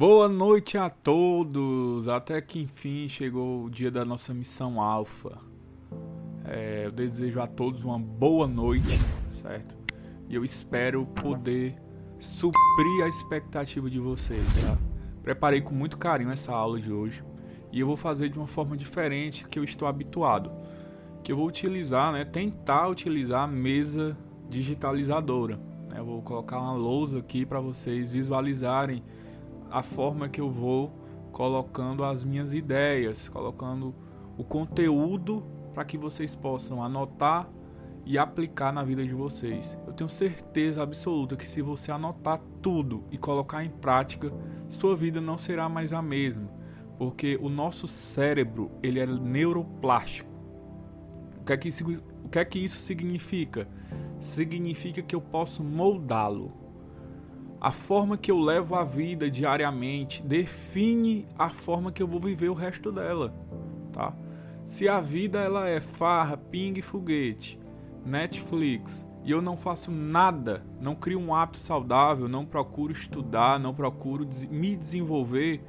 Boa noite a todos! Até que enfim chegou o dia da nossa missão Alfa. É, eu desejo a todos uma boa noite, certo? E eu espero poder suprir a expectativa de vocês, tá? Preparei com muito carinho essa aula de hoje e eu vou fazer de uma forma diferente que eu estou habituado. Que eu vou utilizar, né? Tentar utilizar a mesa digitalizadora. Né? Eu vou colocar uma lousa aqui para vocês visualizarem a forma que eu vou colocando as minhas ideias, colocando o conteúdo para que vocês possam anotar e aplicar na vida de vocês. Eu tenho certeza absoluta que se você anotar tudo e colocar em prática, sua vida não será mais a mesma, porque o nosso cérebro ele é neuroplástico. O que é que isso, o que é que isso significa? Significa que eu posso moldá-lo. A forma que eu levo a vida diariamente define a forma que eu vou viver o resto dela, tá? Se a vida ela é farra, ping, foguete, Netflix e eu não faço nada, não crio um hábito saudável, não procuro estudar, não procuro me desenvolver,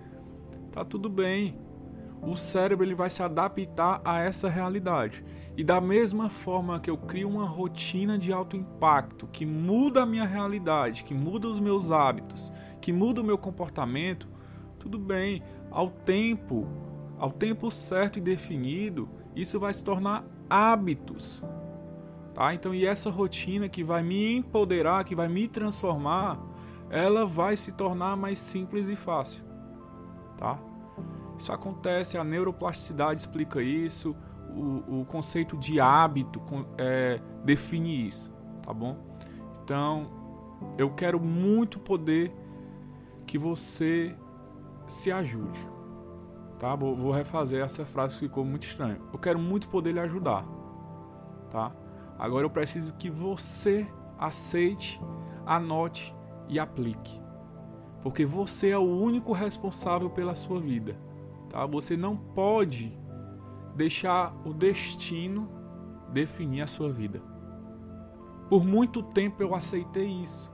tá tudo bem. O cérebro ele vai se adaptar a essa realidade. E da mesma forma que eu crio uma rotina de alto impacto que muda a minha realidade, que muda os meus hábitos, que muda o meu comportamento, tudo bem. Ao tempo, ao tempo certo e definido, isso vai se tornar hábitos. Tá? Então, e essa rotina que vai me empoderar, que vai me transformar, ela vai se tornar mais simples e fácil. Tá? Isso acontece, a neuroplasticidade explica isso, o, o conceito de hábito é, define isso, tá bom? Então, eu quero muito poder que você se ajude, tá? Vou, vou refazer essa frase que ficou muito estranha. Eu quero muito poder lhe ajudar, tá? Agora eu preciso que você aceite, anote e aplique, porque você é o único responsável pela sua vida, tá? Você não pode deixar o destino definir a sua vida. Por muito tempo eu aceitei isso.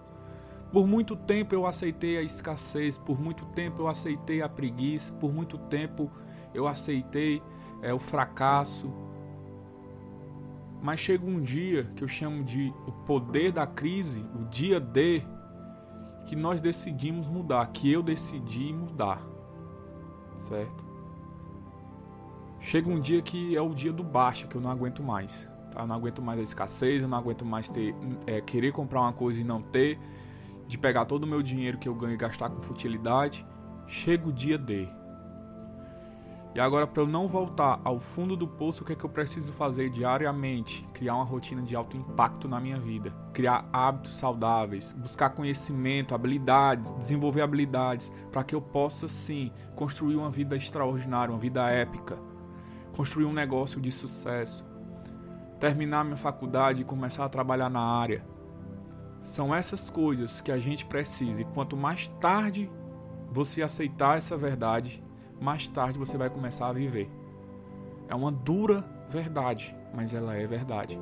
Por muito tempo eu aceitei a escassez, por muito tempo eu aceitei a preguiça, por muito tempo eu aceitei é, o fracasso. Mas chega um dia que eu chamo de o poder da crise, o dia D, que nós decidimos mudar, que eu decidi mudar. Certo? Chega um dia que é o dia do baixa, que eu não aguento mais. Tá? Eu não aguento mais a escassez, eu não aguento mais ter, é, querer comprar uma coisa e não ter, de pegar todo o meu dinheiro que eu ganho e gastar com futilidade. Chega o dia D. E agora, para eu não voltar ao fundo do poço, o que é que eu preciso fazer diariamente? Criar uma rotina de alto impacto na minha vida, criar hábitos saudáveis, buscar conhecimento, habilidades, desenvolver habilidades, para que eu possa sim construir uma vida extraordinária, uma vida épica construir um negócio de sucesso, terminar minha faculdade e começar a trabalhar na área. São essas coisas que a gente precisa. E quanto mais tarde você aceitar essa verdade, mais tarde você vai começar a viver. É uma dura verdade, mas ela é verdade.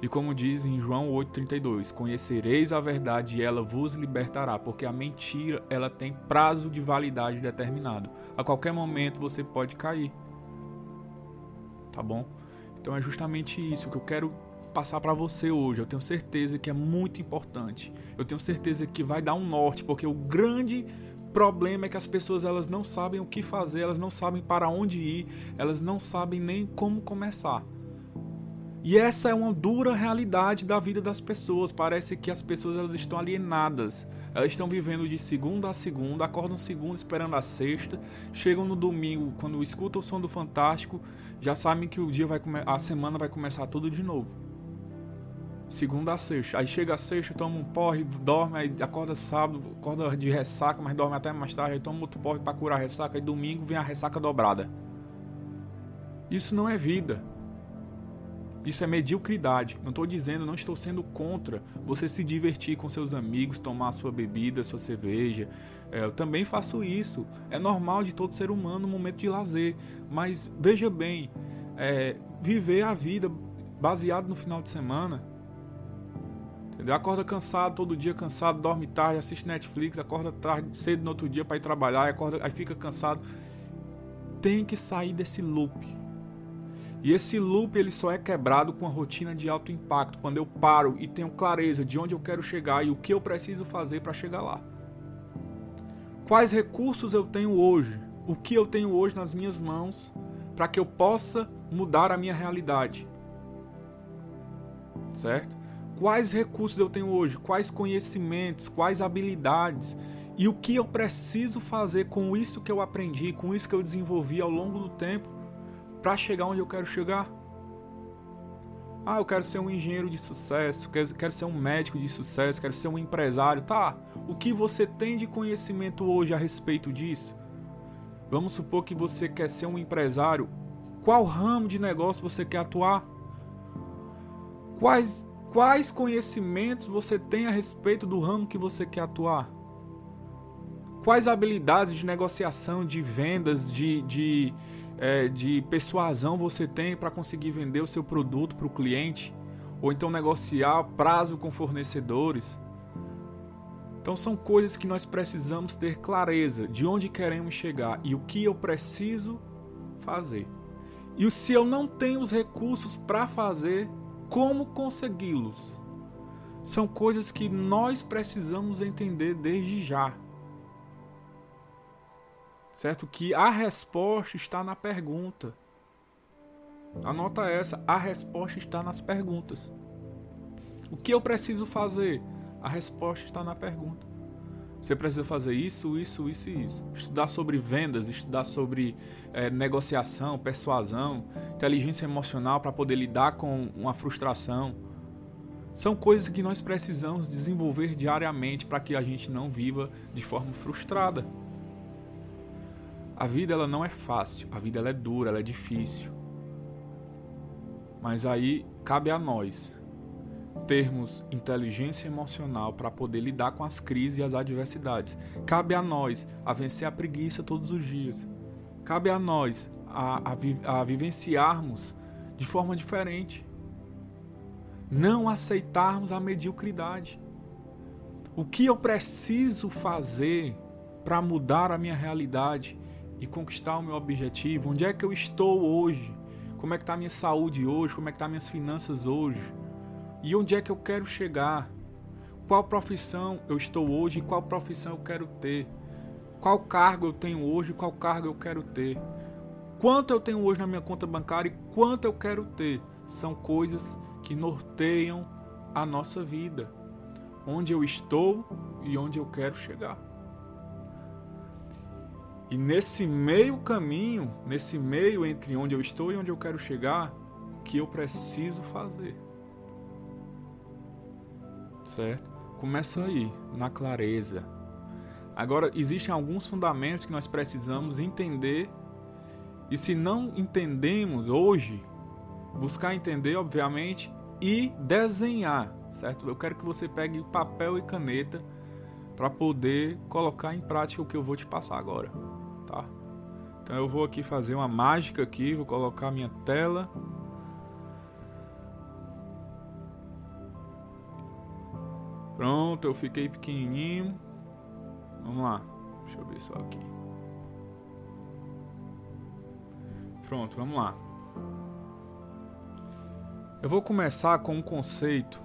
E como diz em João 8:32, conhecereis a verdade e ela vos libertará, porque a mentira, ela tem prazo de validade determinado. A qualquer momento você pode cair tá bom? Então é justamente isso que eu quero passar para você hoje. Eu tenho certeza que é muito importante. Eu tenho certeza que vai dar um norte, porque o grande problema é que as pessoas elas não sabem o que fazer, elas não sabem para onde ir, elas não sabem nem como começar. E essa é uma dura realidade da vida das pessoas. Parece que as pessoas elas estão alienadas. Elas estão vivendo de segunda a segunda, acordam segunda esperando a sexta, chegam no domingo quando escutam o som do Fantástico, já sabem que o dia vai a semana vai começar tudo de novo. Segunda a sexta. Aí chega a sexta, toma um porre, dorme, aí acorda sábado, acorda de ressaca, mas dorme até mais tarde, aí toma outro porre para curar a ressaca, e domingo vem a ressaca dobrada. Isso não é vida. Isso é mediocridade. Não estou dizendo, não estou sendo contra você se divertir com seus amigos, tomar sua bebida, sua cerveja. É, eu também faço isso. É normal de todo ser humano no momento de lazer. Mas veja bem, é, viver a vida baseado no final de semana? Acorda cansado, todo dia cansado, dorme tarde, assiste Netflix, acorda tarde, cedo no outro dia para ir trabalhar, acorda, aí fica cansado. Tem que sair desse loop. E esse loop ele só é quebrado com a rotina de alto impacto, quando eu paro e tenho clareza de onde eu quero chegar e o que eu preciso fazer para chegar lá. Quais recursos eu tenho hoje? O que eu tenho hoje nas minhas mãos para que eu possa mudar a minha realidade? Certo? Quais recursos eu tenho hoje? Quais conhecimentos? Quais habilidades? E o que eu preciso fazer com isso que eu aprendi, com isso que eu desenvolvi ao longo do tempo para chegar onde eu quero chegar? Ah, eu quero ser um engenheiro de sucesso, quero, quero ser um médico de sucesso, quero ser um empresário. Tá, o que você tem de conhecimento hoje a respeito disso? Vamos supor que você quer ser um empresário. Qual ramo de negócio você quer atuar? Quais, quais conhecimentos você tem a respeito do ramo que você quer atuar? Quais habilidades de negociação, de vendas, de, de é, de persuasão você tem para conseguir vender o seu produto para o cliente, ou então negociar prazo com fornecedores. Então são coisas que nós precisamos ter clareza de onde queremos chegar e o que eu preciso fazer. E se eu não tenho os recursos para fazer, como consegui-los? São coisas que nós precisamos entender desde já certo? Que a resposta está na pergunta. Anota essa, a resposta está nas perguntas. O que eu preciso fazer? A resposta está na pergunta. Você precisa fazer isso, isso, isso e isso. Estudar sobre vendas, estudar sobre é, negociação, persuasão, inteligência emocional para poder lidar com uma frustração. São coisas que nós precisamos desenvolver diariamente para que a gente não viva de forma frustrada. A vida ela não é fácil, a vida ela é dura, ela é difícil. Mas aí cabe a nós termos inteligência emocional para poder lidar com as crises e as adversidades. Cabe a nós a vencer a preguiça todos os dias. Cabe a nós a, a, a vivenciarmos de forma diferente. Não aceitarmos a mediocridade. O que eu preciso fazer para mudar a minha realidade e conquistar o meu objetivo? Onde é que eu estou hoje? Como é que está a minha saúde hoje? Como é que estão tá minhas finanças hoje? E onde é que eu quero chegar? Qual profissão eu estou hoje e qual profissão eu quero ter? Qual cargo eu tenho hoje e qual cargo eu quero ter? Quanto eu tenho hoje na minha conta bancária e quanto eu quero ter? São coisas que norteiam a nossa vida. Onde eu estou e onde eu quero chegar. E nesse meio caminho, nesse meio entre onde eu estou e onde eu quero chegar, que eu preciso fazer. Certo? Começa aí, na clareza. Agora, existem alguns fundamentos que nós precisamos entender. E se não entendemos hoje, buscar entender, obviamente, e desenhar, certo? Eu quero que você pegue papel e caneta para poder colocar em prática o que eu vou te passar agora, Então eu vou aqui fazer uma mágica aqui, vou colocar minha tela. Pronto, eu fiquei pequenininho. Vamos lá. Deixa eu ver só aqui. Pronto, vamos lá. Eu vou começar com um conceito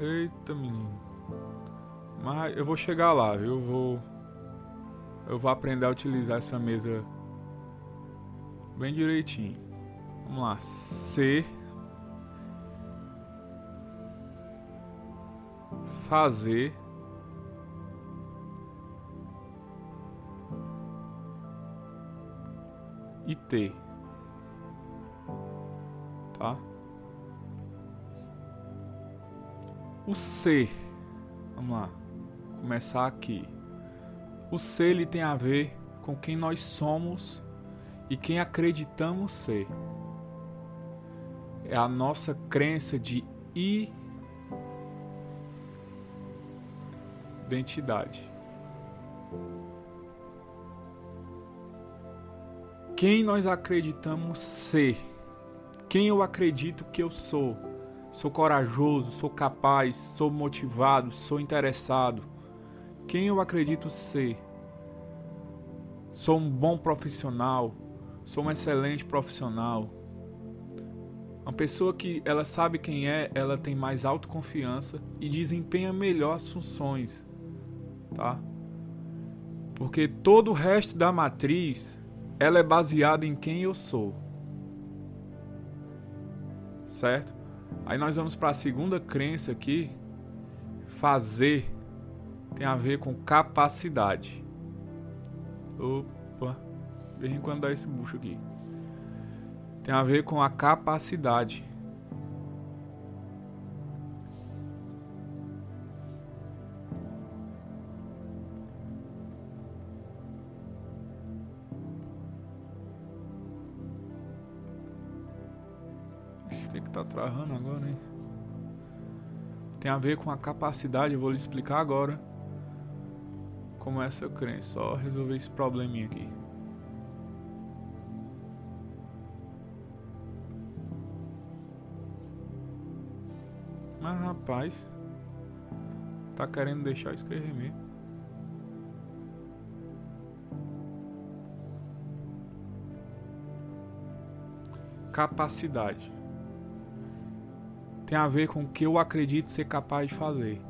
Eita, menino. Mas eu vou chegar lá, viu? Eu vou. Eu vou aprender a utilizar essa mesa bem direitinho. Vamos lá. Ser. Fazer. E ter. Tá? O ser, vamos lá, começar aqui. O ser ele tem a ver com quem nós somos e quem acreditamos ser. É a nossa crença de identidade. Quem nós acreditamos ser quem eu acredito que eu sou. Sou corajoso, sou capaz, sou motivado, sou interessado. Quem eu acredito ser. Sou um bom profissional, sou um excelente profissional. Uma pessoa que ela sabe quem é, ela tem mais autoconfiança e desempenha melhor as funções, tá? Porque todo o resto da matriz, ela é baseada em quem eu sou certo? Aí nós vamos para a segunda crença aqui. Fazer tem a ver com capacidade. Opa, de vez em quando dá esse bucho aqui. Tem a ver com a capacidade. tá travando agora, hein? Tem a ver com a capacidade, eu vou lhe explicar agora como é essa crença. Só resolver esse probleminha aqui. Mas rapaz, tá querendo deixar eu escrever mesmo. Capacidade tem a ver com o que eu acredito ser capaz de fazer.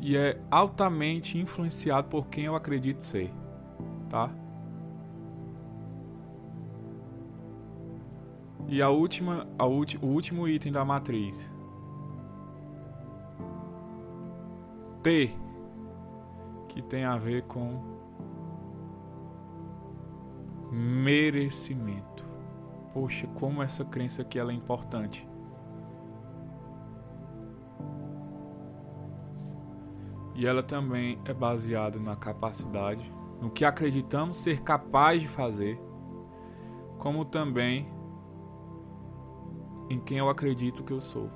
E é altamente influenciado por quem eu acredito ser. Tá? E a última, a o último item da matriz. T, que tem a ver com merecimento. Poxa, como essa crença aqui ela é importante. E ela também é baseada na capacidade, no que acreditamos ser capaz de fazer, como também em quem eu acredito que eu sou.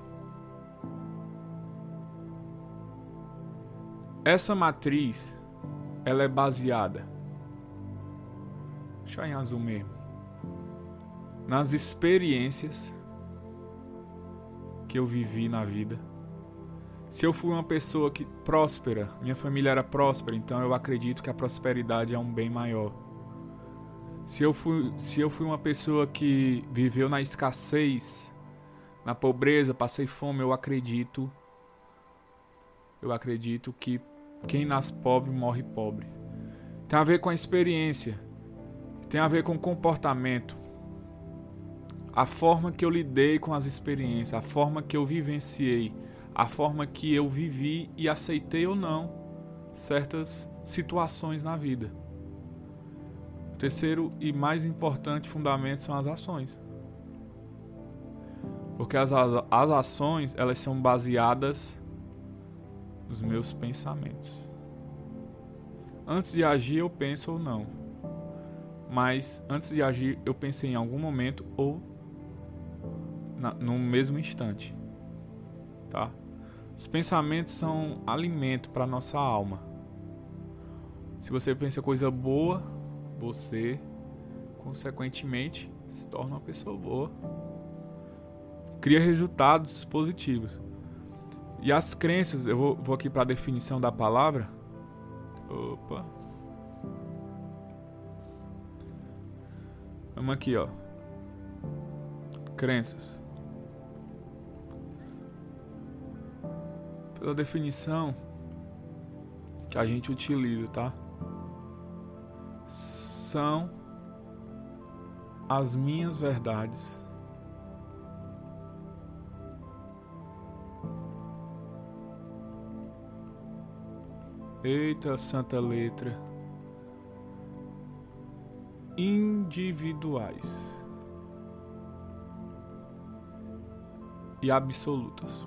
Essa matriz, ela é baseada, deixa em azul mesmo, nas experiências que eu vivi na vida se eu fui uma pessoa que próspera, minha família era próspera, então eu acredito que a prosperidade é um bem maior. Se eu fui, se eu fui uma pessoa que viveu na escassez, na pobreza, passei fome, eu acredito eu acredito que quem nasce pobre morre pobre. Tem a ver com a experiência, tem a ver com o comportamento, a forma que eu lidei com as experiências, a forma que eu vivenciei a forma que eu vivi e aceitei ou não certas situações na vida. O terceiro e mais importante fundamento são as ações. Porque as, as ações, elas são baseadas nos meus pensamentos. Antes de agir, eu penso ou não. Mas antes de agir, eu pensei em algum momento ou na, no mesmo instante. Tá? Os pensamentos são alimento para nossa alma. Se você pensa coisa boa, você consequentemente se torna uma pessoa boa. Cria resultados positivos. E as crenças, eu vou, vou aqui para a definição da palavra. Opa. Vamos aqui, ó. Crenças. Pela definição que a gente utiliza, tá? São as minhas verdades. Eita, santa letra. Individuais e absolutas.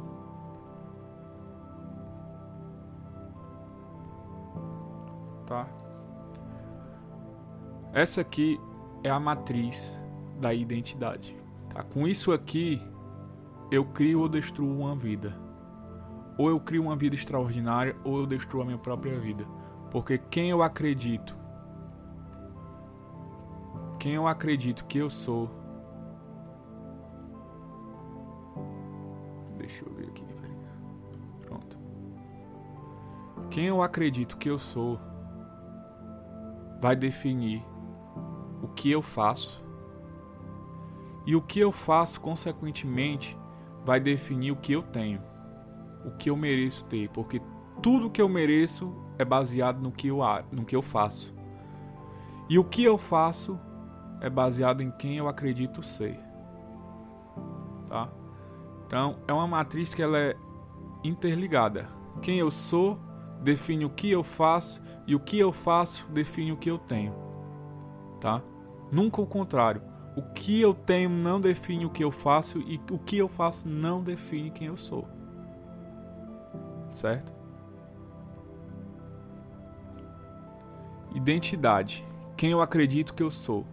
tá? Essa aqui é a matriz da identidade. Tá? Com isso aqui, eu crio ou destruo uma vida. Ou eu crio uma vida extraordinária, ou eu destruo a minha própria vida. Porque quem eu acredito, quem eu acredito que eu sou. Deixa eu ver aqui. Pronto. Quem eu acredito que eu sou vai definir o que eu faço. E o que eu faço, consequentemente, vai definir o que eu tenho, o que eu mereço ter, porque tudo que eu mereço é baseado no que eu, no que eu faço. E o que eu faço é baseado em quem eu acredito ser. Tá? Então, é uma matriz que ela é interligada. Quem eu sou define o que eu faço e o que eu faço define o que eu tenho. Tá? Nunca o contrário. O que eu tenho não define o que eu faço e o que eu faço não define quem eu sou. Certo? Identidade. Quem eu acredito que eu sou.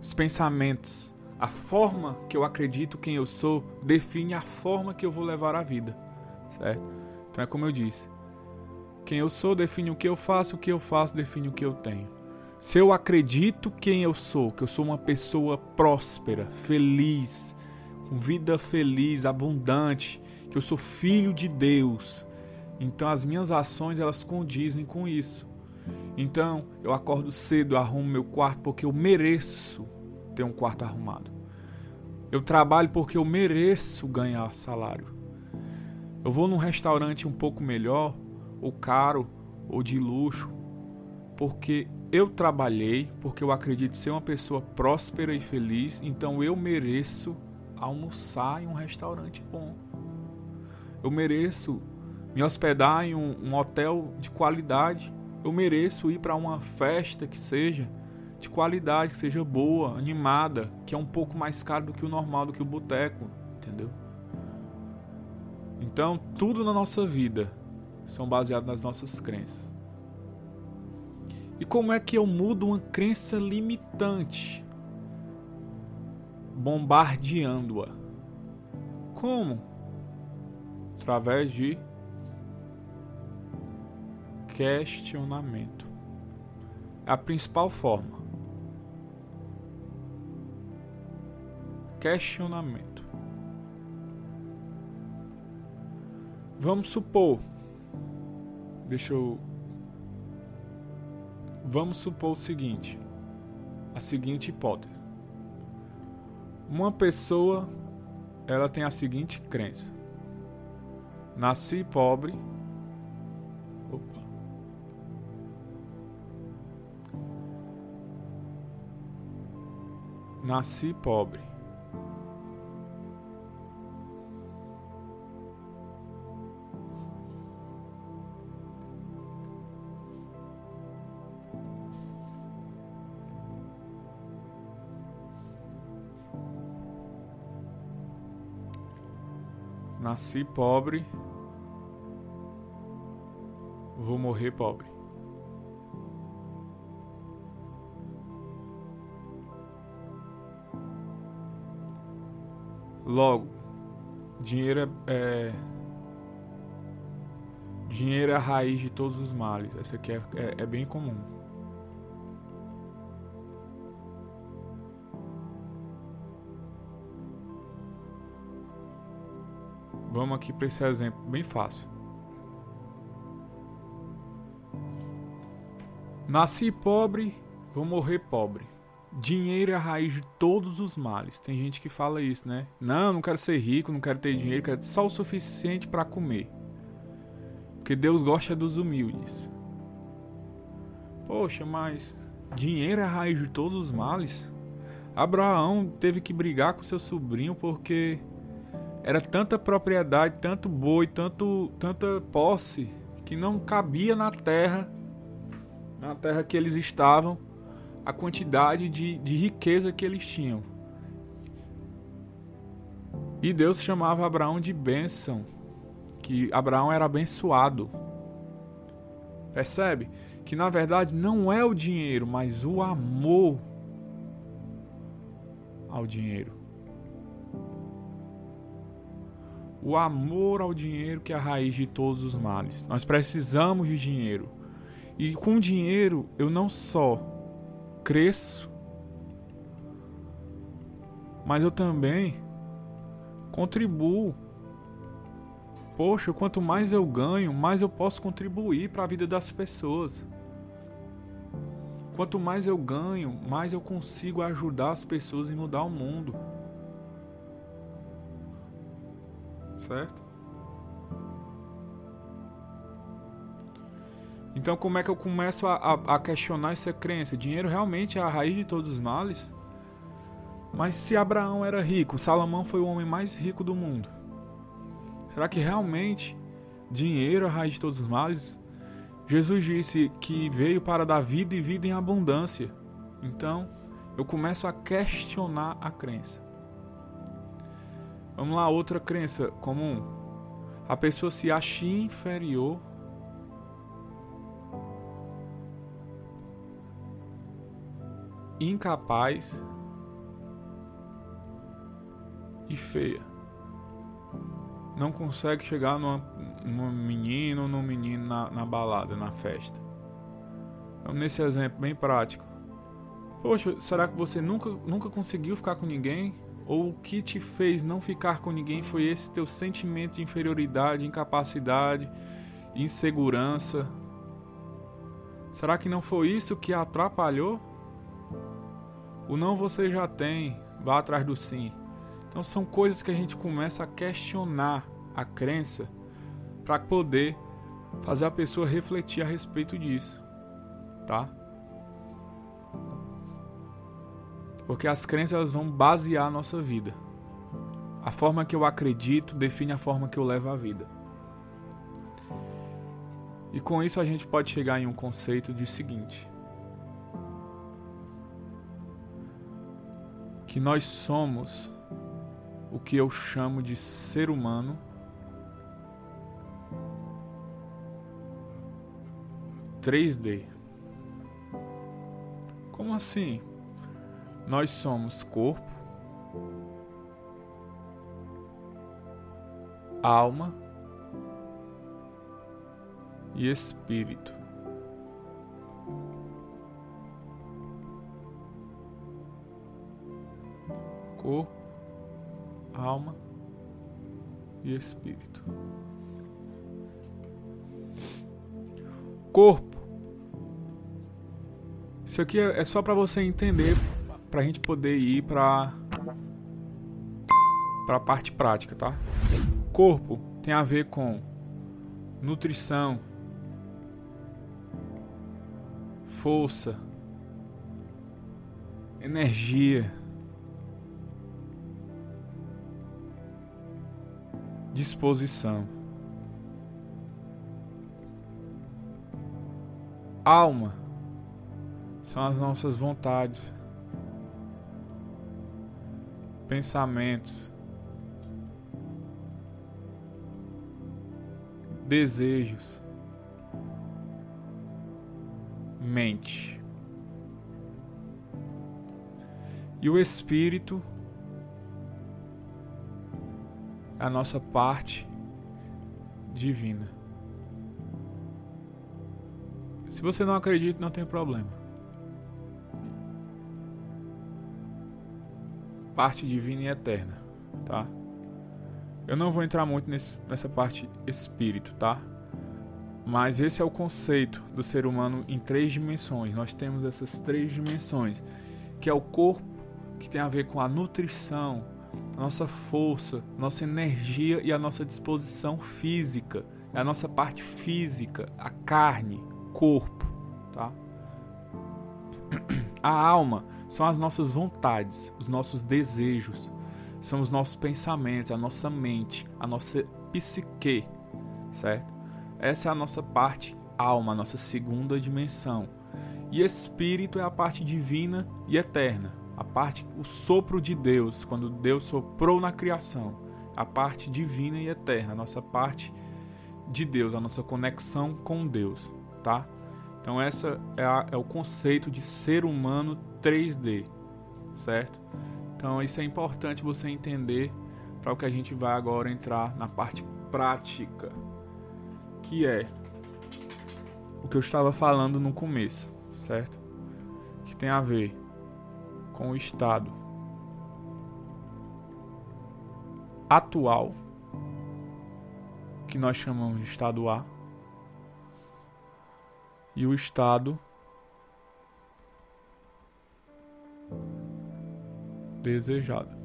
Os pensamentos, a forma que eu acredito quem eu sou define a forma que eu vou levar a vida, certo? Então é como eu disse. Quem eu sou define o que eu faço, o que eu faço define o que eu tenho. Se eu acredito quem eu sou, que eu sou uma pessoa próspera, feliz, com vida feliz, abundante, que eu sou filho de Deus, então as minhas ações elas condizem com isso. Então eu acordo cedo, arrumo meu quarto porque eu mereço ter um quarto arrumado. Eu trabalho porque eu mereço ganhar salário. Eu vou num restaurante um pouco melhor, ou caro, ou de luxo, porque eu trabalhei, porque eu acredito ser uma pessoa próspera e feliz, então eu mereço almoçar em um restaurante bom. Eu mereço me hospedar em um, um hotel de qualidade. Eu mereço ir para uma festa que seja de qualidade, que seja boa, animada, que é um pouco mais caro do que o normal, do que o boteco, entendeu? Então, tudo na nossa vida são baseados nas nossas crenças. E como é que eu mudo uma crença limitante? Bombardeando-a. Como? Através de questionamento. É a principal forma. questionamento. Vamos supor, deixa eu. Vamos supor o seguinte: a seguinte hipótese. Uma pessoa ela tem a seguinte crença: nasci pobre. Opa. Nasci pobre. Nasci pobre, vou morrer pobre. Logo, dinheiro é, é, dinheiro é a raiz de todos os males. Essa aqui é, é, é bem comum. Vamos aqui para esse exemplo bem fácil. Nasci pobre, vou morrer pobre. Dinheiro é a raiz de todos os males. Tem gente que fala isso, né? Não, não quero ser rico, não quero ter dinheiro, quero só o suficiente para comer. Porque Deus gosta dos humildes. Poxa, mas dinheiro é a raiz de todos os males? Abraão teve que brigar com seu sobrinho porque era tanta propriedade, tanto boi, tanto, tanta posse, que não cabia na terra, na terra que eles estavam, a quantidade de, de riqueza que eles tinham. E Deus chamava Abraão de bênção, que Abraão era abençoado. Percebe? Que na verdade não é o dinheiro, mas o amor ao dinheiro. O amor ao dinheiro que é a raiz de todos os males. Nós precisamos de dinheiro. E com dinheiro eu não só cresço, mas eu também contribuo poxa, quanto mais eu ganho, mais eu posso contribuir para a vida das pessoas. Quanto mais eu ganho, mais eu consigo ajudar as pessoas e mudar o mundo. Certo? Então, como é que eu começo a, a, a, questionar essa crença? Dinheiro realmente é a raiz de todos os males? Mas se Abraão era rico, Salomão foi o homem mais rico do mundo. Será que realmente dinheiro é a raiz de todos os males? Jesus disse que veio para dar vida e vida em abundância. Então, eu começo a questionar a crença. Vamos lá, outra crença comum. A pessoa se acha inferior incapaz e feia. Não consegue chegar numa, numa menino ou num menino na, na balada, na festa. Vamos nesse exemplo bem prático. Poxa, será que você nunca, nunca conseguiu ficar com ninguém? Ou o que te fez não ficar com ninguém foi esse teu sentimento de inferioridade, incapacidade, insegurança? Será que não foi isso que atrapalhou? O não você já tem, vá atrás do sim. Então são coisas que a gente começa a questionar a crença para poder fazer a pessoa refletir a respeito disso, tá? Porque as crenças elas vão basear a nossa vida. A forma que eu acredito define a forma que eu levo a vida. E com isso a gente pode chegar em um conceito de seguinte: que nós somos o que eu chamo de ser humano três D. Como assim? Nós somos corpo, alma e espírito. corpo, alma e espírito. Corpo. Isso aqui é, é só para você entender, para a gente poder ir para para a parte prática, tá? Corpo tem a ver com nutrição, força, energia, disposição. Alma são as nossas vontades, pensamentos, desejos, mente. E o espírito a nossa parte divina. Se você não acredita, não tem problema. Parte divina e eterna, tá? Eu não vou entrar muito nesse, nessa parte espírito, tá? Mas esse é o conceito do ser humano em três dimensões. Nós temos essas três dimensões, que é o corpo, que tem a ver com a nutrição, a nossa força, nossa energia e a nossa disposição física. É a nossa parte física, a carne, corpo, tá? A alma são as nossas vontades, os nossos desejos, são os nossos pensamentos, a nossa mente, a nossa psique, certo? Essa é a nossa parte alma, a nossa segunda dimensão. E espírito é a parte divina e eterna, a parte, o sopro de Deus, quando Deus soprou na criação, a parte divina e eterna, a nossa parte de Deus, a nossa conexão com Deus, tá? Então essa é, a, é o conceito de ser humano 3D, certo? Então isso é importante você entender para o que a gente vai agora entrar na parte prática, que é o que eu estava falando no começo, certo? Que tem a ver com o estado atual que nós chamamos de estado A, e o estado desejado,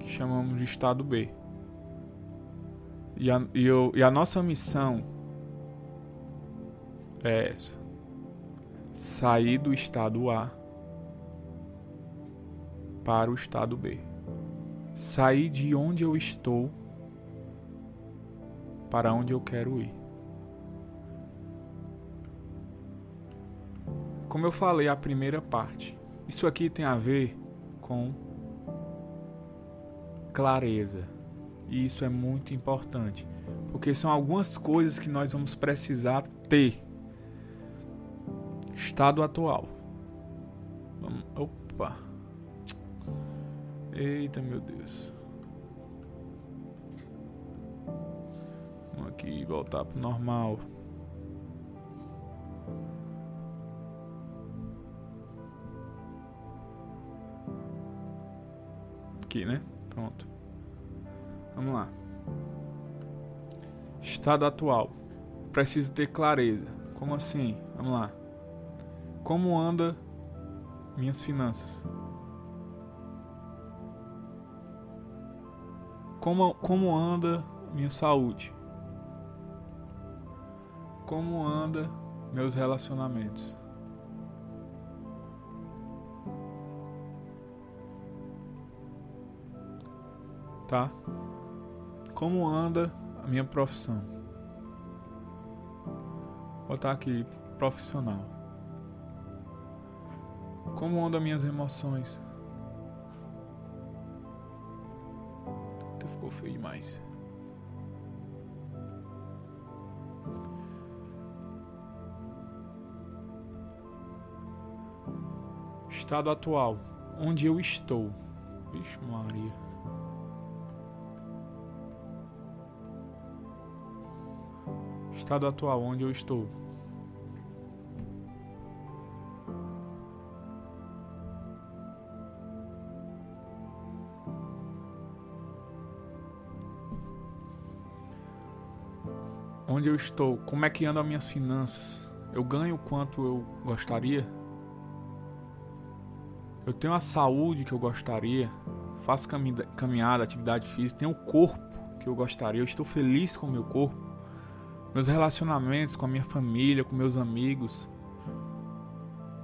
que chamamos de estado B. E a, e, eu, e a nossa missão é essa: sair do estado A para o estado B. Sair de onde eu estou para onde eu quero ir. Como eu falei, a primeira parte. Isso aqui tem a ver com clareza. E isso é muito importante, porque são algumas coisas que nós vamos precisar ter. Estado atual. Opa. Eita, meu Deus. Vamos aqui voltar pro normal. Aqui, né? Pronto. Vamos lá. Estado atual. Preciso ter clareza. Como assim? Vamos lá. Como anda minhas finanças? Como, como anda minha saúde? Como anda meus relacionamentos? Tá? Como anda a minha profissão? Vou botar aqui profissional. Como andam minhas emoções? Até ficou feio demais. Estado atual. Onde eu estou? Vixe Maria. Estado atual onde eu estou. Onde eu estou? Como é que andam as minhas finanças? Eu ganho o quanto eu gostaria? Eu tenho a saúde que eu gostaria? Faço caminhada, atividade física, tenho o corpo que eu gostaria? Eu estou feliz com o meu corpo? Meus relacionamentos com a minha família, com meus amigos.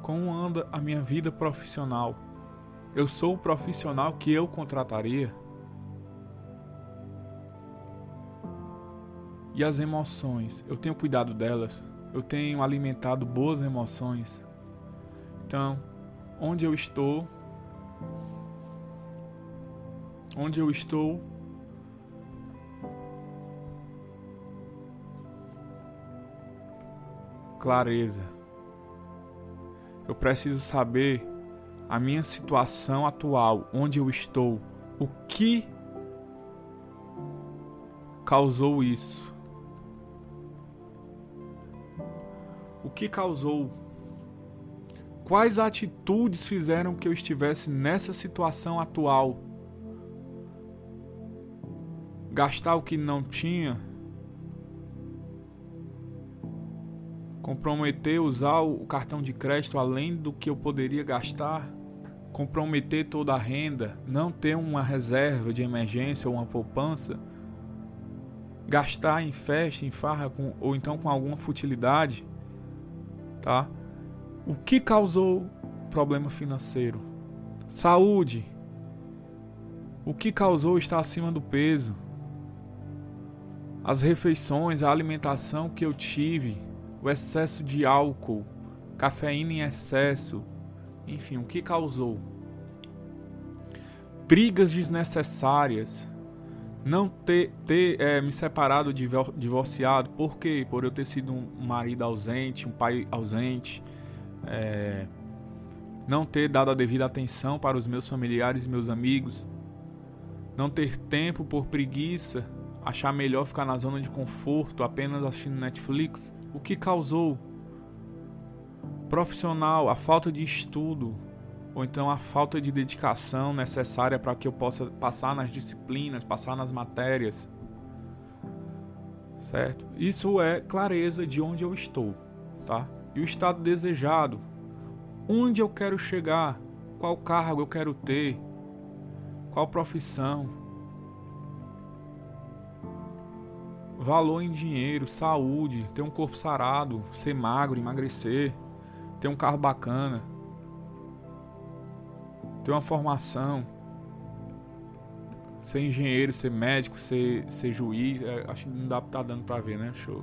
Como anda a minha vida profissional? Eu sou o profissional que eu contrataria? E as emoções, eu tenho cuidado delas? Eu tenho alimentado boas emoções? Então, onde eu estou? Onde eu estou clareza. Eu preciso saber a minha situação atual, onde eu estou, o que causou isso. O que causou? Quais atitudes fizeram que eu estivesse nessa situação atual? Gastar o que não tinha comprometer usar o cartão de crédito além do que eu poderia gastar, comprometer toda a renda, não ter uma reserva de emergência ou uma poupança, gastar em festa, em farra com, ou então com alguma futilidade, tá? O que causou problema financeiro? Saúde. O que causou estar acima do peso? As refeições, a alimentação que eu tive, o excesso de álcool, cafeína em excesso, enfim, o que causou? Brigas desnecessárias, não ter, ter é, me separado, divorciado, por quê? Por eu ter sido um marido ausente, um pai ausente, é, não ter dado a devida atenção para os meus familiares e meus amigos, não ter tempo por preguiça, achar melhor ficar na zona de conforto apenas assistindo Netflix, o que causou? Profissional, a falta de estudo, ou então a falta de dedicação necessária para que eu possa passar nas disciplinas, passar nas matérias. Certo? Isso é clareza de onde eu estou, tá? E o estado desejado, onde eu quero chegar, qual cargo eu quero ter, qual profissão, valor em dinheiro, saúde, ter um corpo sarado, ser magro, emagrecer, ter um carro bacana, ter uma formação, ser engenheiro, ser médico, ser, ser juiz, é, acho que não dá tá dando para ver, né? Show.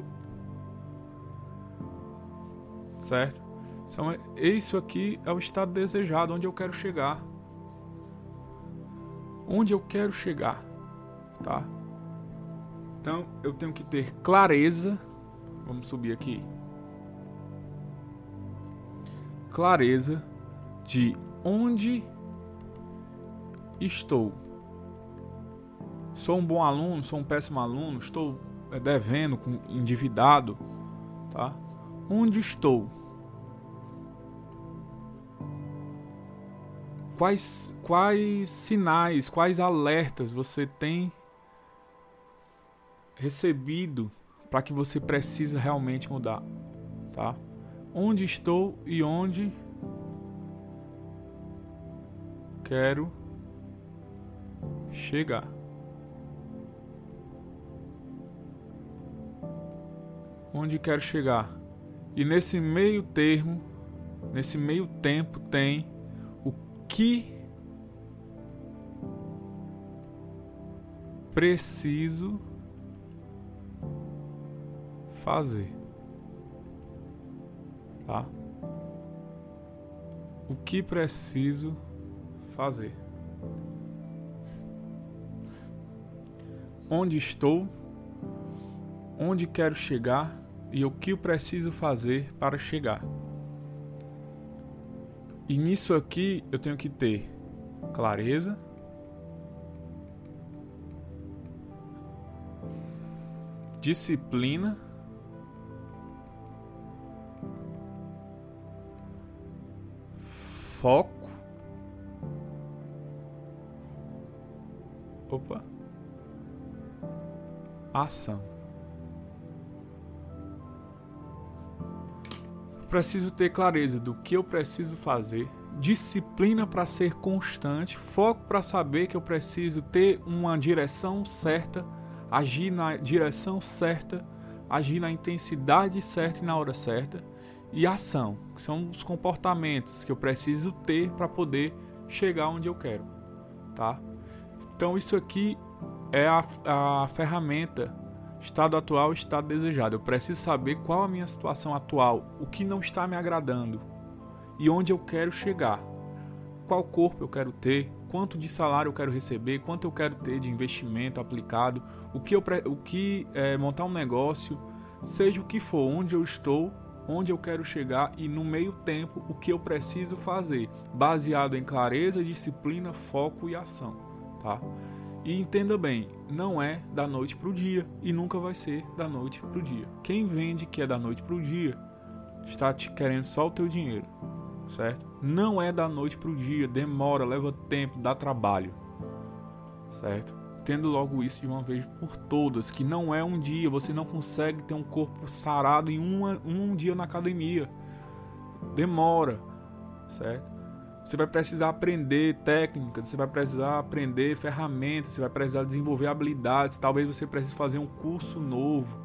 Certo? Então, isso aqui é o estado desejado, onde eu quero chegar. Onde eu quero chegar, tá? Então, eu tenho que ter clareza. Vamos subir aqui. Clareza de onde estou. Sou um bom aluno, sou um péssimo aluno, estou é, devendo, endividado, tá? Onde estou? Quais, quais sinais, quais alertas você tem recebido para que você precisa realmente mudar, tá? Onde estou e onde quero chegar. Onde quero chegar? E nesse meio termo, nesse meio tempo tem o que preciso fazer. Tá? O que preciso fazer? Onde estou? Onde quero chegar? E o que eu preciso fazer para chegar? E nisso aqui eu tenho que ter clareza, disciplina foco. Opa. Ação. Preciso ter clareza do que eu preciso fazer, disciplina para ser constante, foco para saber que eu preciso ter uma direção certa, agir na direção certa, agir na intensidade certa e na hora certa e ação, que são os comportamentos que eu preciso ter para poder chegar onde eu quero, tá? Então isso aqui é a, a ferramenta estado atual, estado desejado. Eu preciso saber qual a minha situação atual, o que não está me agradando e onde eu quero chegar. Qual corpo eu quero ter, quanto de salário eu quero receber, quanto eu quero ter de investimento aplicado, o que eu o que é, montar um negócio, seja o que for, onde eu estou onde eu quero chegar e no meio tempo o que eu preciso fazer, baseado em clareza, disciplina, foco e ação, tá? E entenda bem, não é da noite para o dia e nunca vai ser da noite para o dia. Quem vende que é da noite para o dia está te querendo só o teu dinheiro, certo? Não é da noite para o dia, demora, leva tempo, dá trabalho, certo? Tendo logo isso de uma vez por todas, que não é um dia, você não consegue ter um corpo sarado em uma, um dia na academia. Demora, certo? Você vai precisar aprender técnicas, você vai precisar aprender ferramentas, você vai precisar desenvolver habilidades. Talvez você precise fazer um curso novo,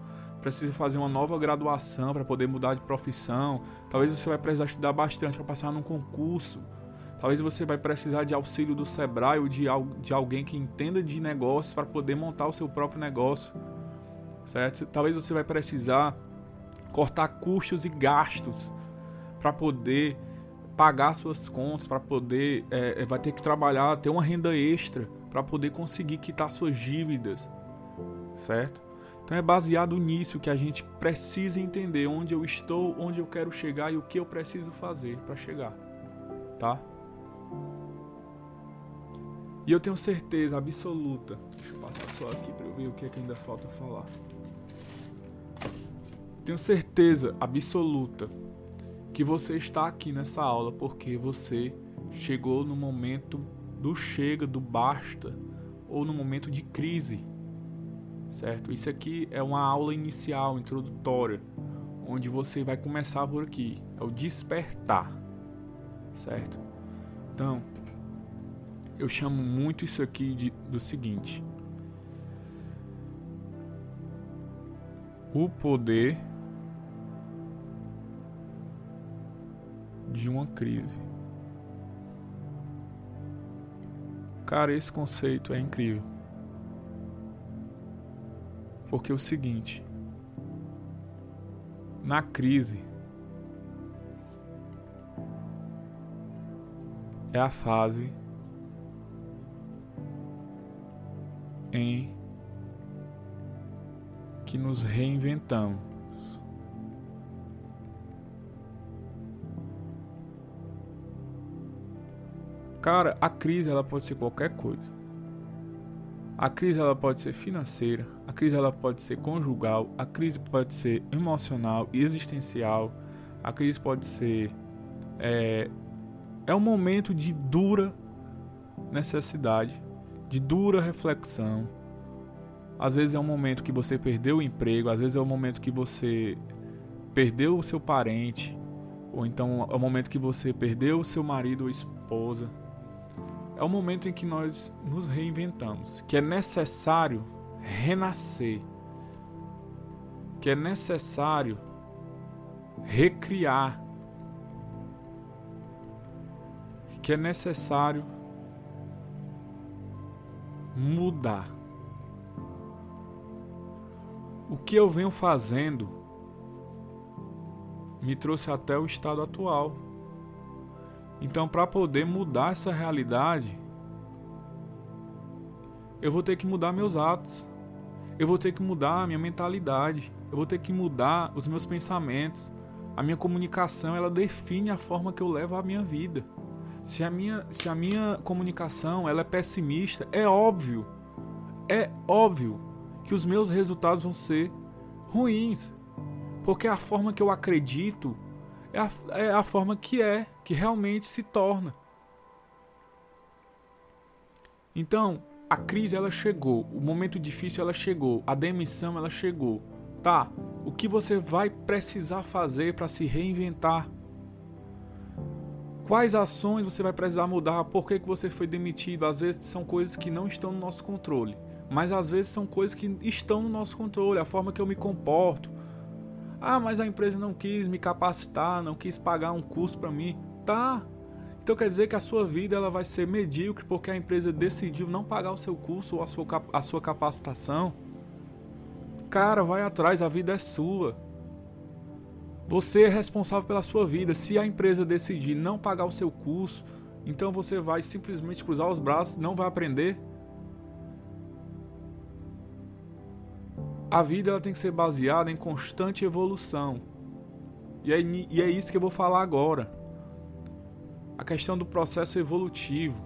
precise fazer uma nova graduação para poder mudar de profissão. Talvez você vai precisar estudar bastante para passar num concurso. Talvez você vai precisar de auxílio do Sebrae ou de, de alguém que entenda de negócios para poder montar o seu próprio negócio, certo? Talvez você vai precisar cortar custos e gastos para poder pagar suas contas, para poder é, é, vai ter que trabalhar, ter uma renda extra para poder conseguir quitar suas dívidas, certo? Então é baseado nisso que a gente precisa entender onde eu estou, onde eu quero chegar e o que eu preciso fazer para chegar, tá? E eu tenho certeza absoluta. Deixa eu passar só aqui para eu ver o que, é que ainda falta falar. Tenho certeza absoluta que você está aqui nessa aula porque você chegou no momento do chega, do basta, ou no momento de crise. certo? Isso aqui é uma aula inicial, introdutória, onde você vai começar por aqui, é o despertar, certo? Então, eu chamo muito isso aqui de, do seguinte: o poder de uma crise. Cara, esse conceito é incrível. Porque é o seguinte, na crise é a fase em que nos reinventamos. Cara, a crise ela pode ser qualquer coisa. A crise ela pode ser financeira, a crise ela pode ser conjugal, a crise pode ser emocional, existencial, a crise pode ser é, é um momento de dura necessidade, de dura reflexão. Às vezes é um momento que você perdeu o emprego, às vezes é um momento que você perdeu o seu parente, ou então é o momento que você perdeu o seu marido ou esposa é o momento em que nós nos reinventamos, que é necessário renascer, que é necessário recriar, que é necessário mudar. O que eu venho fazendo me trouxe até o estado atual. Então, para poder mudar essa realidade, eu vou ter que mudar meus atos. Eu vou ter que mudar a minha mentalidade. Eu vou ter que mudar os meus pensamentos. A minha comunicação, ela define a forma que eu levo a minha vida. Se a minha, se a minha comunicação ela é pessimista, é óbvio, é óbvio que os meus resultados vão ser ruins. Porque a forma que eu acredito é a, é a forma que é, que realmente se torna. Então, a crise ela chegou, o momento difícil ela chegou, a demissão ela chegou. Tá, o que você vai precisar fazer para se reinventar? Quais ações você vai precisar mudar? Por que, que você foi demitido? Às vezes são coisas que não estão no nosso controle, mas às vezes são coisas que estão no nosso controle, a forma que eu me comporto, ah, mas a empresa não quis me capacitar, não quis pagar um curso para mim. Tá. Então quer dizer que a sua vida ela vai ser medíocre porque a empresa decidiu não pagar o seu curso ou a sua, a sua capacitação. Cara, vai atrás, a vida é sua. Você é responsável pela sua vida. Se a empresa decidir não pagar o seu curso, então você vai simplesmente cruzar os braços, não vai aprender. a vida ela tem que ser baseada em constante evolução. E é, e é isso que eu vou falar agora. A questão do processo evolutivo.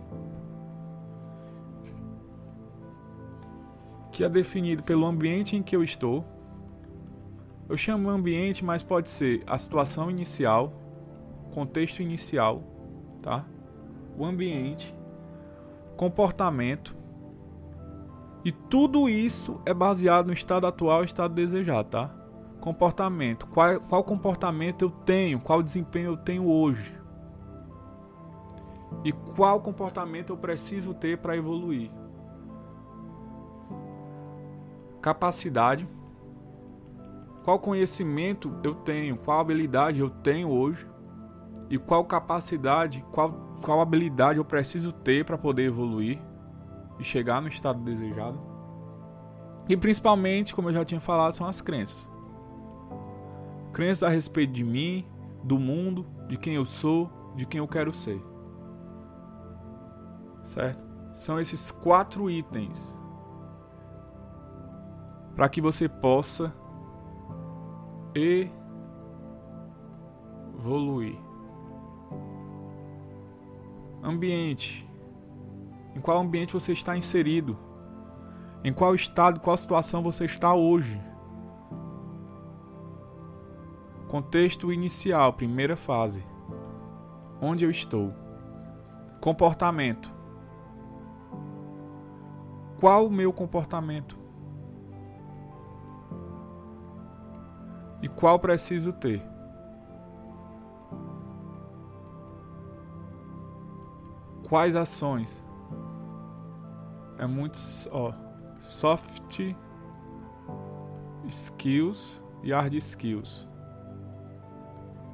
Que é definido pelo ambiente em que eu estou. Eu chamo ambiente, mas pode ser a situação inicial, contexto inicial, tá? O ambiente, comportamento, e tudo isso é baseado no estado atual e estado desejado, tá? Comportamento. Qual, qual comportamento eu tenho? Qual desempenho eu tenho hoje? E qual comportamento eu preciso ter para evoluir? Capacidade. Qual conhecimento eu tenho? Qual habilidade eu tenho hoje? E qual capacidade, qual, qual habilidade eu preciso ter para poder evoluir? e chegar no estado desejado. E principalmente, como eu já tinha falado, são as crenças. Crenças a respeito de mim, do mundo, de quem eu sou, de quem eu quero ser. Certo? São esses quatro itens para que você possa evoluir. Ambiente em qual ambiente você está inserido, em qual estado, qual situação você está hoje. Contexto inicial, primeira fase. Onde eu estou? Comportamento. Qual o meu comportamento? E qual preciso ter. Quais ações? É muito, ó, soft skills e hard skills.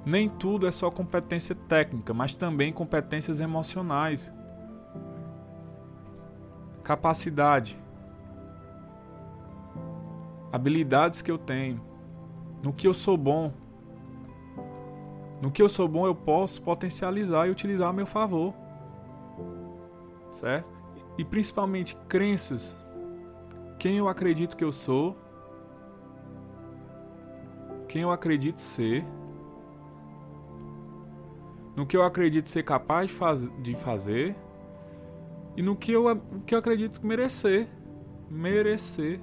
Nem tudo é só competência técnica, mas também competências emocionais. Capacidade. Habilidades que eu tenho. No que eu sou bom. No que eu sou bom, eu posso potencializar e utilizar a meu favor. Certo? E principalmente crenças. Quem eu acredito que eu sou. Quem eu acredito ser no que eu acredito ser capaz de, faz, de fazer e no que eu, que eu acredito merecer. Merecer.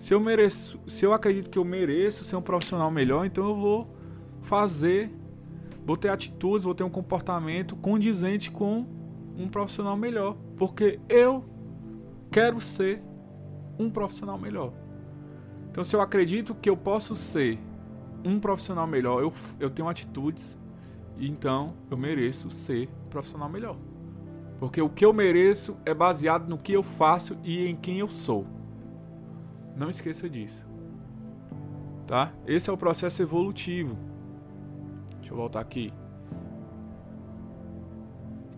Se eu mereço, se eu acredito que eu mereço ser um profissional melhor, então eu vou fazer, vou ter atitudes, vou ter um comportamento condizente com um profissional melhor, porque eu quero ser um profissional melhor. Então, se eu acredito que eu posso ser um profissional melhor, eu, eu tenho atitudes então eu mereço ser profissional melhor. Porque o que eu mereço é baseado no que eu faço e em quem eu sou. Não esqueça disso. Tá? Esse é o processo evolutivo. Deixa eu voltar aqui.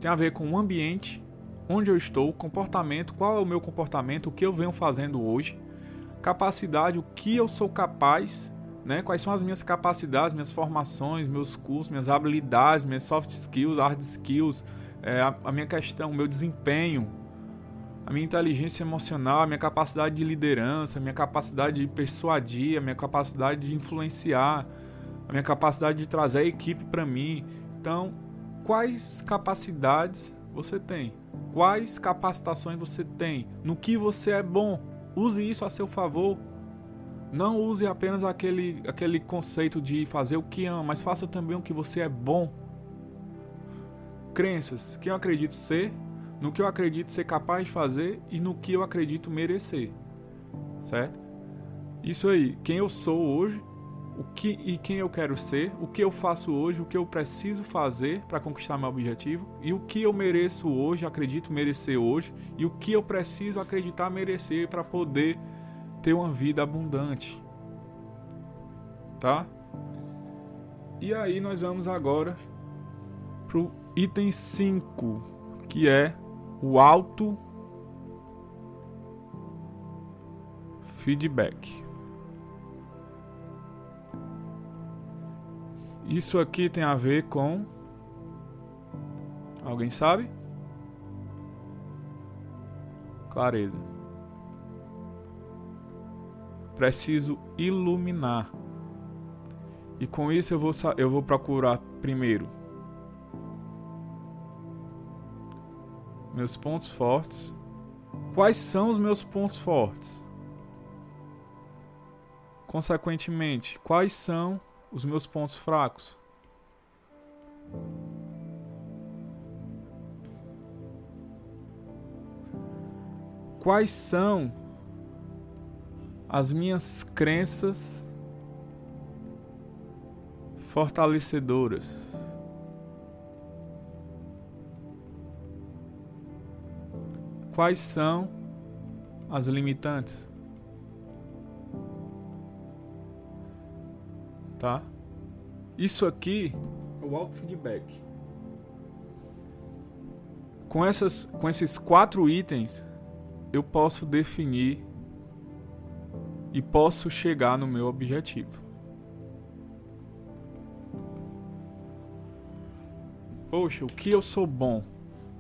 Tem a ver com o ambiente, onde eu estou, comportamento, qual é o meu comportamento, o que eu venho fazendo hoje, capacidade, o que eu sou capaz né? Quais são as minhas capacidades, minhas formações, meus cursos, minhas habilidades, minhas soft skills, hard skills, é, a, a, minha questão, o meu desempenho, a minha inteligência emocional, a minha capacidade de liderança, a minha capacidade de persuadir, a minha capacidade de influenciar, a minha capacidade de trazer a equipe para mim. Então, quais capacidades você tem? Quais capacitações você tem? No que você é bom? Use isso a seu favor. Não use apenas aquele, aquele conceito de fazer o que ama, mas faça também o que você é bom. Crenças, quem eu acredito ser, no que eu acredito ser capaz de fazer e no que eu acredito merecer. Certo? Isso aí, quem eu sou hoje, o que e quem eu quero ser, o que eu faço hoje, o que eu preciso fazer para conquistar meu objetivo e o que eu mereço hoje, acredito merecer hoje e o que eu preciso acreditar merecer para poder ter uma vida abundante. Tá? E aí nós vamos agora pro item 5, que é o auto feedback. Isso aqui tem a ver com Alguém sabe? Clareza preciso iluminar. E com isso eu vou, eu vou procurar primeiro meus pontos fortes. Quais são os meus pontos fortes? Consequentemente, quais são os meus pontos fracos? Quais são as minhas crenças fortalecedoras. Quais são as limitantes? Tá? Isso aqui é o auto feedback. Com, essas, com esses quatro itens, eu posso definir e posso chegar no meu objetivo. Poxa, o que eu sou bom?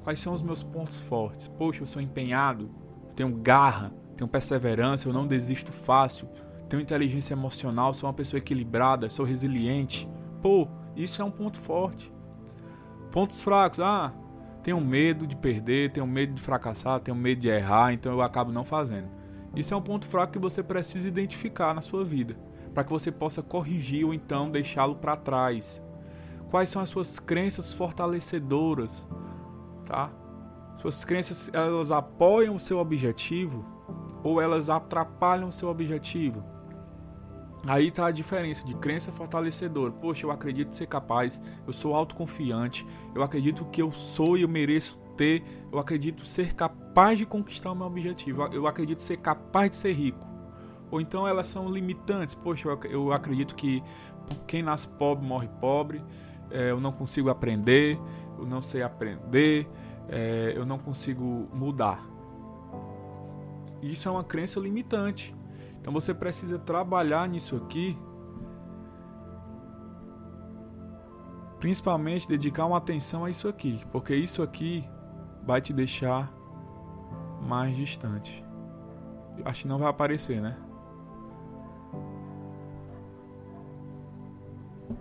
Quais são os meus pontos fortes? Poxa, eu sou empenhado, tenho garra, tenho perseverança, eu não desisto fácil, tenho inteligência emocional, sou uma pessoa equilibrada, sou resiliente. Pô, isso é um ponto forte. Pontos fracos, ah, tenho medo de perder, tenho medo de fracassar, tenho medo de errar, então eu acabo não fazendo. Isso é um ponto fraco que você precisa identificar na sua vida, para que você possa corrigir ou então deixá-lo para trás. Quais são as suas crenças fortalecedoras, tá? Suas crenças elas apoiam o seu objetivo ou elas atrapalham o seu objetivo? Aí tá a diferença de crença fortalecedora. Poxa, eu acredito ser capaz, eu sou autoconfiante, eu acredito que eu sou e eu mereço ter, eu acredito ser capaz de conquistar o meu objetivo, eu acredito ser capaz de ser rico. Ou então elas são limitantes. Poxa, eu acredito que quem nasce pobre morre pobre, é, eu não consigo aprender, eu não sei aprender, é, eu não consigo mudar. Isso é uma crença limitante. Então você precisa trabalhar nisso aqui. Principalmente dedicar uma atenção a isso aqui, porque isso aqui vai te deixar mais distante. Acho que não vai aparecer, né?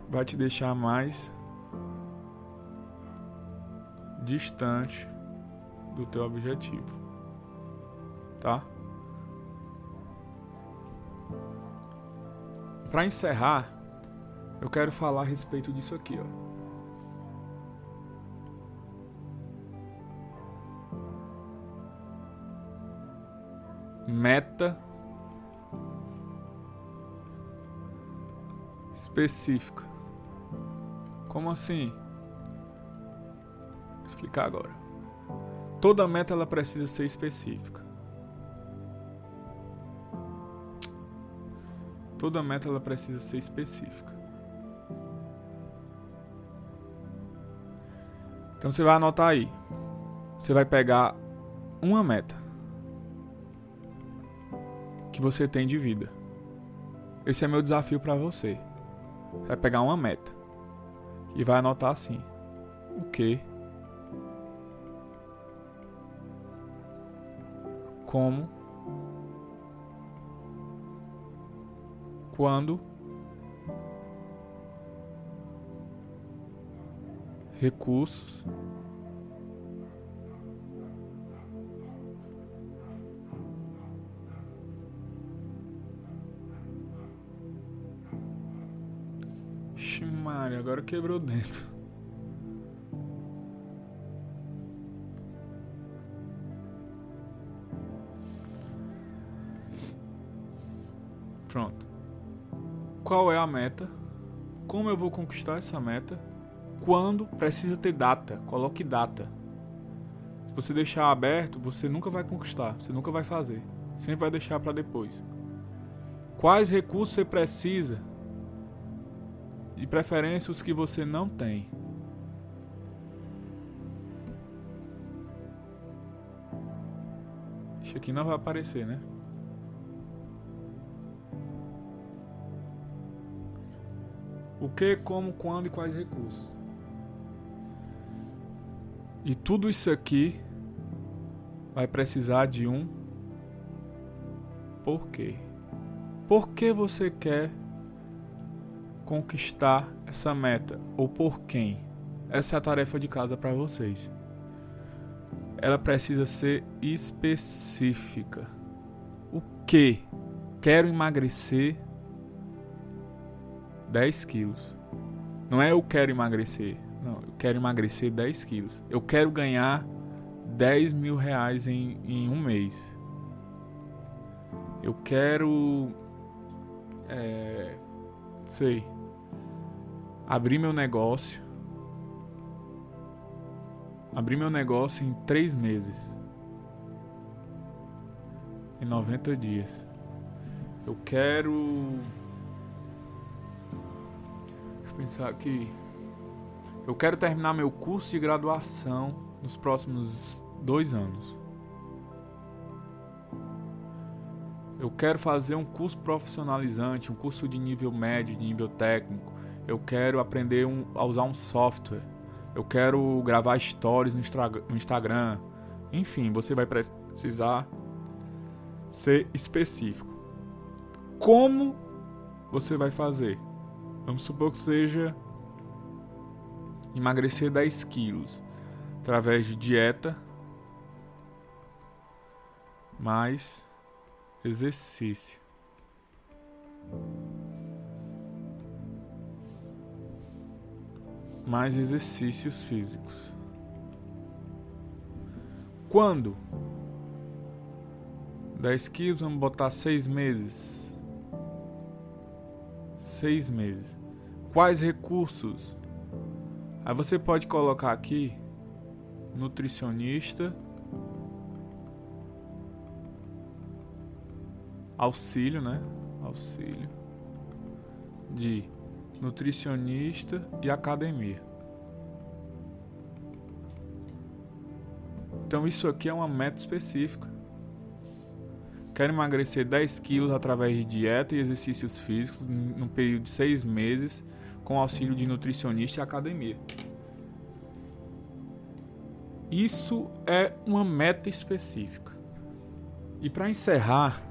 Vai te deixar mais distante do teu objetivo. Tá? Para encerrar, eu quero falar a respeito disso aqui, ó. Meta específica. Como assim? Explicar agora. Toda meta ela precisa ser específica. Toda meta ela precisa ser específica. Então você vai anotar aí. Você vai pegar uma meta que você tem de vida. Esse é meu desafio para você. Você vai pegar uma meta e vai anotar assim: o que, como quando recursos Ximaria, agora quebrou dentro. Como eu vou conquistar essa meta, quando precisa ter data, coloque data. Se você deixar aberto, você nunca vai conquistar, você nunca vai fazer, sempre vai deixar para depois. Quais recursos você precisa? De preferência os que você não tem. Isso aqui não vai aparecer, né? Que, como, quando e quais recursos. E tudo isso aqui vai precisar de um porquê. Por que você quer conquistar essa meta? Ou por quem? Essa é a tarefa de casa para vocês. Ela precisa ser específica. O que? Quero emagrecer 10 quilos. Não é eu quero emagrecer. Não, eu quero emagrecer 10 quilos. Eu quero ganhar 10 mil reais em, em um mês. Eu quero. É, sei. Abrir meu negócio. Abrir meu negócio em 3 meses. Em 90 dias. Eu quero pensar aqui. Eu quero terminar meu curso de graduação nos próximos dois anos. Eu quero fazer um curso profissionalizante, um curso de nível médio, de nível técnico. Eu quero aprender um, a usar um software. Eu quero gravar stories no, no Instagram. Enfim, você vai precisar ser específico. Como você vai fazer? Vamos supor que seja emagrecer 10 quilos através de dieta mais exercício. Mais exercícios físicos. Quando? 10 quilos, vamos botar 6 meses. Seis meses. Quais recursos? Aí você pode colocar aqui nutricionista, auxílio, né? Auxílio de nutricionista e academia. Então isso aqui é uma meta específica. Quero emagrecer 10 quilos através de dieta e exercícios físicos no período de 6 meses com auxílio de nutricionista e academia. Isso é uma meta específica. E para encerrar,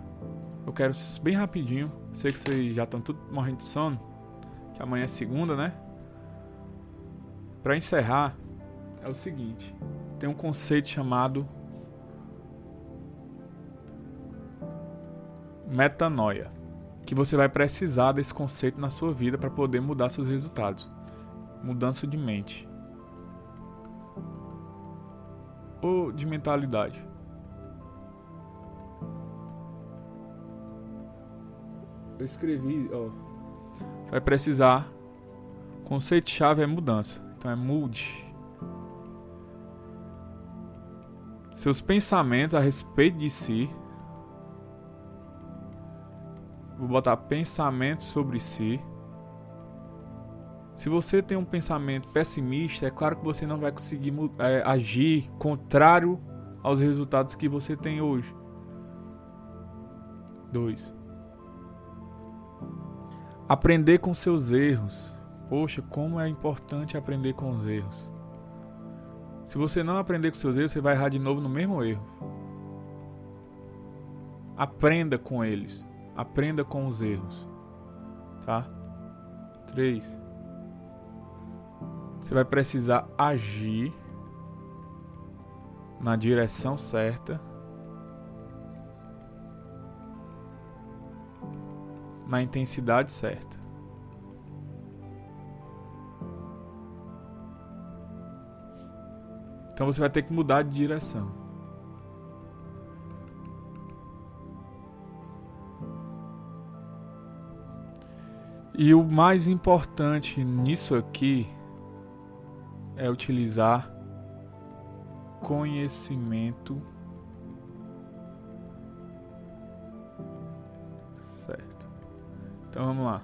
eu quero bem rapidinho, sei que vocês já estão tudo morrendo de sono, que amanhã é segunda, né? Para encerrar, é o seguinte: tem um conceito chamado metanoia, que você vai precisar desse conceito na sua vida para poder mudar seus resultados. Mudança de mente. Ou de mentalidade. Eu escrevi, ó, vai precisar. Conceito-chave é mudança. Então é mude. Seus pensamentos a respeito de si. Vou botar pensamentos sobre si. Se você tem um pensamento pessimista, é claro que você não vai conseguir é, agir contrário aos resultados que você tem hoje. 2. Aprender com seus erros. Poxa, como é importante aprender com os erros. Se você não aprender com seus erros, você vai errar de novo no mesmo erro. Aprenda com eles. Aprenda com os erros. Tá? 3. Você vai precisar agir na direção certa na intensidade certa. Então você vai ter que mudar de direção. E o mais importante nisso aqui é utilizar conhecimento Então vamos lá.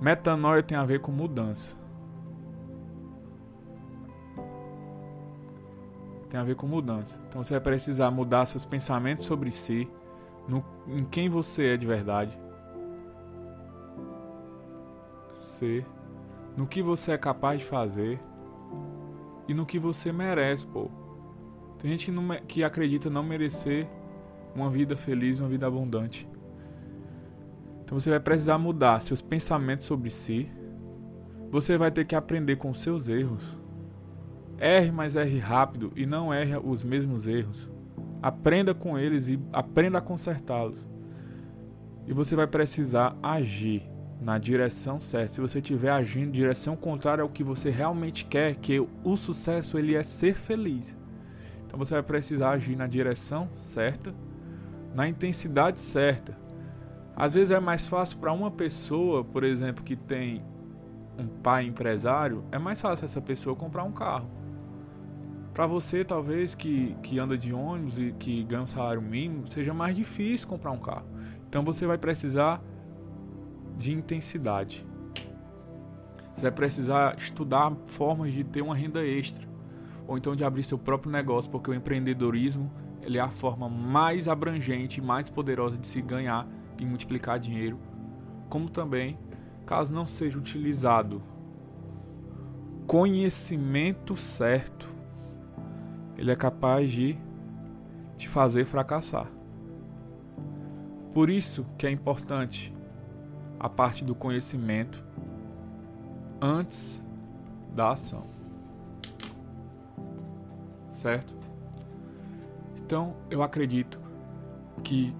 Metanoia tem a ver com mudança. Tem a ver com mudança. Então você vai precisar mudar seus pensamentos sobre si, no, em quem você é de verdade. Ser, no que você é capaz de fazer e no que você merece, pô. Tem gente que, não, que acredita não merecer uma vida feliz, uma vida abundante. Então você vai precisar mudar seus pensamentos sobre si. Você vai ter que aprender com seus erros. Erre, mas erre rápido e não erre os mesmos erros. Aprenda com eles e aprenda a consertá-los. E você vai precisar agir na direção certa. Se você estiver agindo em direção contrária ao que você realmente quer, que o sucesso ele é ser feliz. Então você vai precisar agir na direção certa, na intensidade certa às vezes é mais fácil para uma pessoa, por exemplo, que tem um pai empresário, é mais fácil essa pessoa comprar um carro. Para você, talvez, que, que anda de ônibus e que ganha um salário mínimo, seja mais difícil comprar um carro. Então você vai precisar de intensidade. Você vai precisar estudar formas de ter uma renda extra. Ou então de abrir seu próprio negócio, porque o empreendedorismo ele é a forma mais abrangente e mais poderosa de se ganhar e multiplicar dinheiro, como também, caso não seja utilizado conhecimento certo, ele é capaz de te fazer fracassar. Por isso que é importante a parte do conhecimento antes da ação. Certo? Então, eu acredito que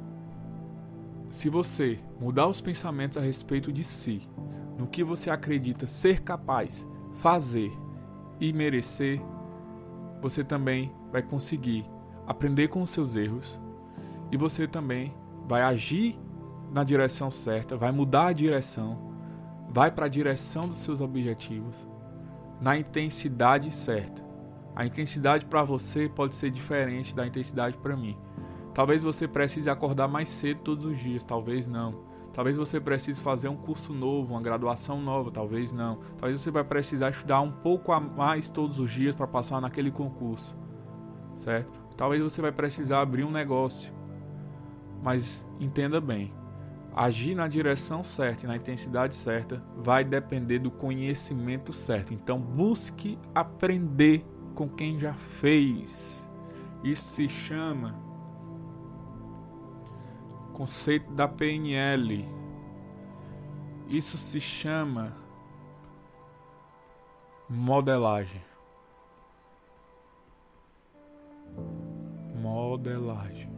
se você mudar os pensamentos a respeito de si, no que você acredita ser capaz, fazer e merecer, você também vai conseguir aprender com os seus erros e você também vai agir na direção certa, vai mudar a direção, vai para a direção dos seus objetivos na intensidade certa. A intensidade para você pode ser diferente da intensidade para mim. Talvez você precise acordar mais cedo todos os dias, talvez não. Talvez você precise fazer um curso novo, uma graduação nova, talvez não. Talvez você vai precisar estudar um pouco a mais todos os dias para passar naquele concurso. Certo? Talvez você vai precisar abrir um negócio. Mas entenda bem, agir na direção certa e na intensidade certa vai depender do conhecimento certo. Então busque aprender com quem já fez. Isso se chama conceito da PNL. Isso se chama modelagem. Modelagem.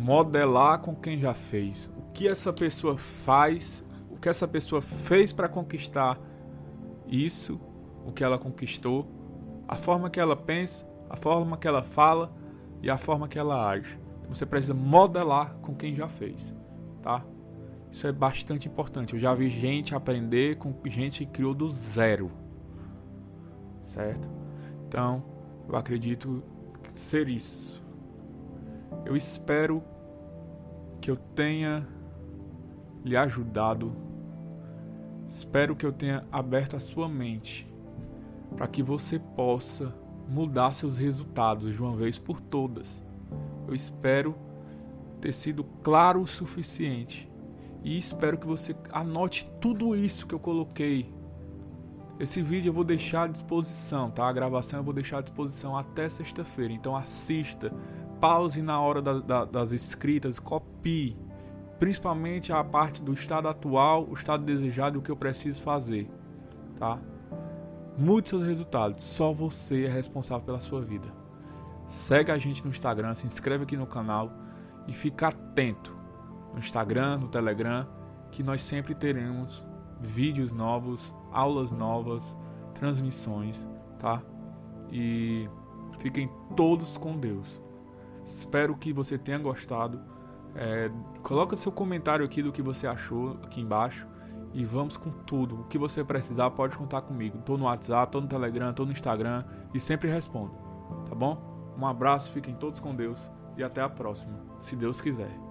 Modelar com quem já fez. O que essa pessoa faz, o que essa pessoa fez para conquistar isso, o que ela conquistou, a forma que ela pensa, a forma que ela fala e a forma que ela age. Você precisa modelar com quem já fez, tá? Isso é bastante importante. Eu já vi gente aprender com gente que criou do zero, certo? Então, eu acredito ser isso. Eu espero que eu tenha lhe ajudado. Espero que eu tenha aberto a sua mente para que você possa mudar seus resultados de uma vez por todas. Eu espero ter sido claro o suficiente. E espero que você anote tudo isso que eu coloquei. Esse vídeo eu vou deixar à disposição, tá? A gravação eu vou deixar à disposição até sexta-feira. Então assista, pause na hora da, da, das escritas, copie. Principalmente a parte do estado atual, o estado desejado e o que eu preciso fazer, tá? Mude seus resultados. Só você é responsável pela sua vida. Segue a gente no Instagram, se inscreve aqui no canal e fica atento no Instagram, no Telegram, que nós sempre teremos vídeos novos, aulas novas, transmissões, tá? E fiquem todos com Deus. Espero que você tenha gostado. É, coloca seu comentário aqui do que você achou aqui embaixo e vamos com tudo. O que você precisar pode contar comigo. Tô no WhatsApp, tô no Telegram, tô no Instagram e sempre respondo. Tá bom? Um abraço, fiquem todos com Deus e até a próxima, se Deus quiser.